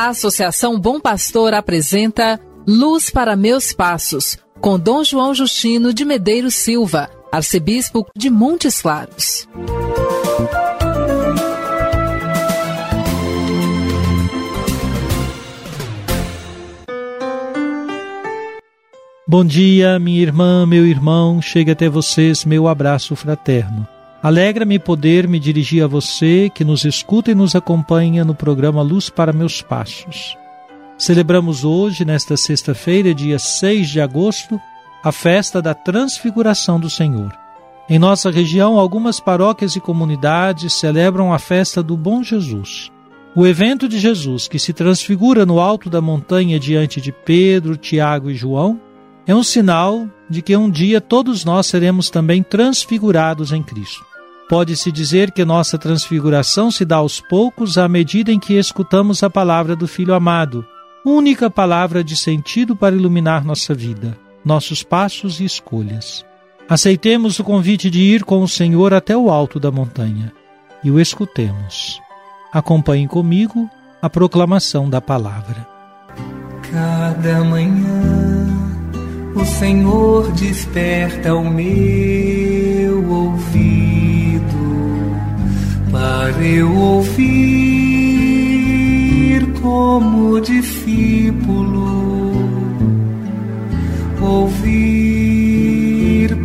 A Associação Bom Pastor apresenta Luz para Meus Passos, com Dom João Justino de Medeiros Silva, arcebispo de Montes Claros. Bom dia, minha irmã, meu irmão, chega até vocês meu abraço fraterno. Alegra-me poder me dirigir a você que nos escuta e nos acompanha no programa Luz para Meus Passos. Celebramos hoje, nesta sexta-feira, dia 6 de agosto, a festa da Transfiguração do Senhor. Em nossa região, algumas paróquias e comunidades celebram a festa do Bom Jesus. O evento de Jesus, que se transfigura no alto da montanha diante de Pedro, Tiago e João, é um sinal de que um dia todos nós seremos também transfigurados em Cristo. Pode-se dizer que nossa transfiguração se dá aos poucos à medida em que escutamos a palavra do Filho amado, única palavra de sentido para iluminar nossa vida, nossos passos e escolhas. Aceitemos o convite de ir com o Senhor até o alto da montanha e o escutemos. Acompanhe comigo a proclamação da palavra. Cada manhã o Senhor desperta o meu ouvido para eu ouvir como discípulo, ouvir,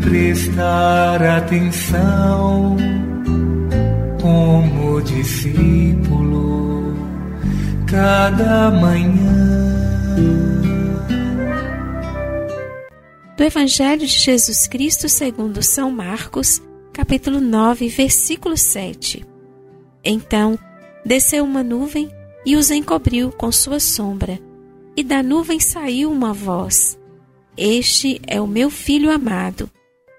prestar atenção como discípulo, cada manhã. Do Evangelho de Jesus Cristo segundo São Marcos, capítulo 9, versículo 7. Então desceu uma nuvem e os encobriu com sua sombra, e da nuvem saiu uma voz: Este é o meu filho amado.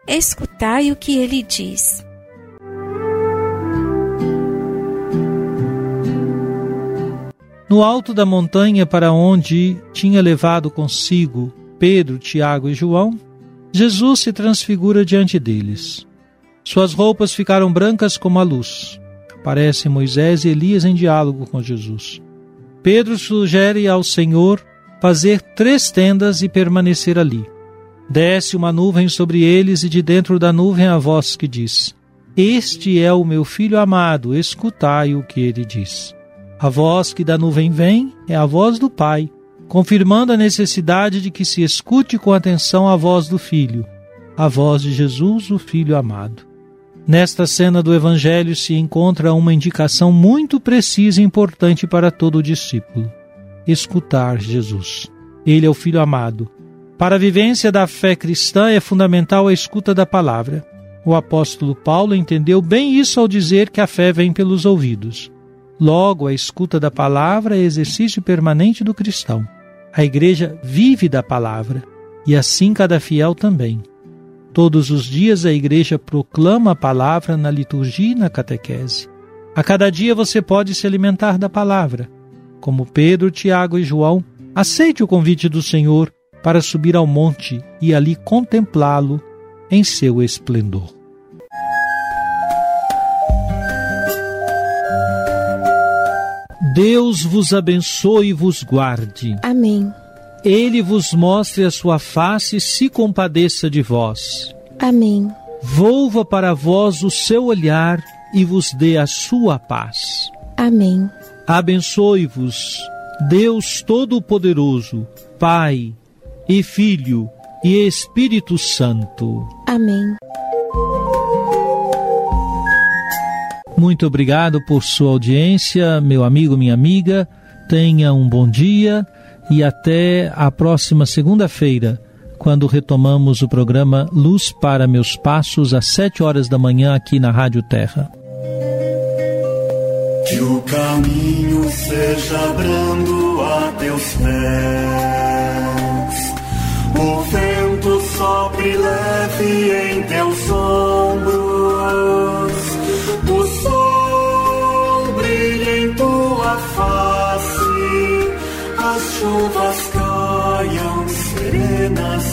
Escutai o que ele diz. No alto da montanha para onde tinha levado consigo Pedro, Tiago e João, Jesus se transfigura diante deles. Suas roupas ficaram brancas como a luz. Aparecem Moisés e Elias em diálogo com Jesus. Pedro sugere ao Senhor fazer três tendas e permanecer ali. Desce uma nuvem sobre eles e de dentro da nuvem a voz que diz: Este é o meu filho amado, escutai o que ele diz. A voz que da nuvem vem é a voz do Pai, confirmando a necessidade de que se escute com atenção a voz do Filho, a voz de Jesus, o Filho amado. Nesta cena do Evangelho se encontra uma indicação muito precisa e importante para todo discípulo: escutar Jesus. Ele é o Filho amado. Para a vivência da fé cristã é fundamental a escuta da palavra. O apóstolo Paulo entendeu bem isso ao dizer que a fé vem pelos ouvidos. Logo, a escuta da palavra é exercício permanente do cristão. A igreja vive da palavra e assim cada fiel também. Todos os dias a igreja proclama a palavra na liturgia e na catequese. A cada dia você pode se alimentar da palavra. Como Pedro, Tiago e João, aceite o convite do Senhor para subir ao monte e ali contemplá-lo em seu esplendor. Deus vos abençoe e vos guarde. Amém. Ele vos mostre a sua face e se compadeça de vós. Amém. Volva para vós o seu olhar e vos dê a sua paz. Amém. Abençoe-vos, Deus Todo-Poderoso, Pai e Filho e Espírito Santo. Amém. Muito obrigado por sua audiência, meu amigo, minha amiga. Tenha um bom dia e até a próxima segunda-feira, quando retomamos o programa Luz para Meus Passos, às sete horas da manhã, aqui na Rádio Terra. Que o caminho seja brando a teus pés. O vento sopre leve em teus ombros, o sol brilha em tua face, as chuvas serenas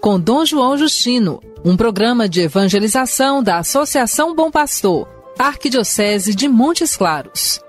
com Dom João Justino, um programa de evangelização da Associação Bom Pastor, Arquidiocese de Montes Claros.